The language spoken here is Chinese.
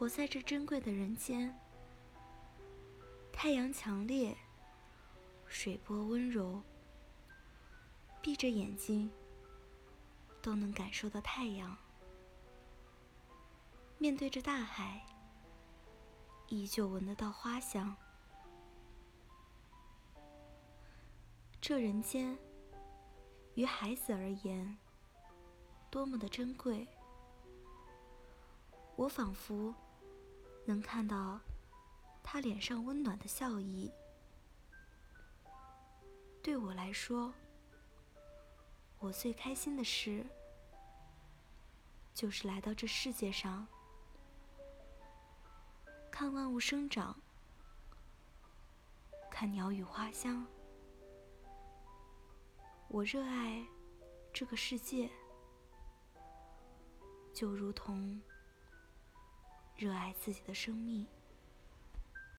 活在这珍贵的人间，太阳强烈，水波温柔，闭着眼睛都能感受到太阳。面对着大海，依旧闻得到花香。这人间，于孩子而言，多么的珍贵！我仿佛能看到他脸上温暖的笑意。对我来说，我最开心的事，就是来到这世界上，看万物生长，看鸟语花香。我热爱这个世界，就如同热爱自己的生命。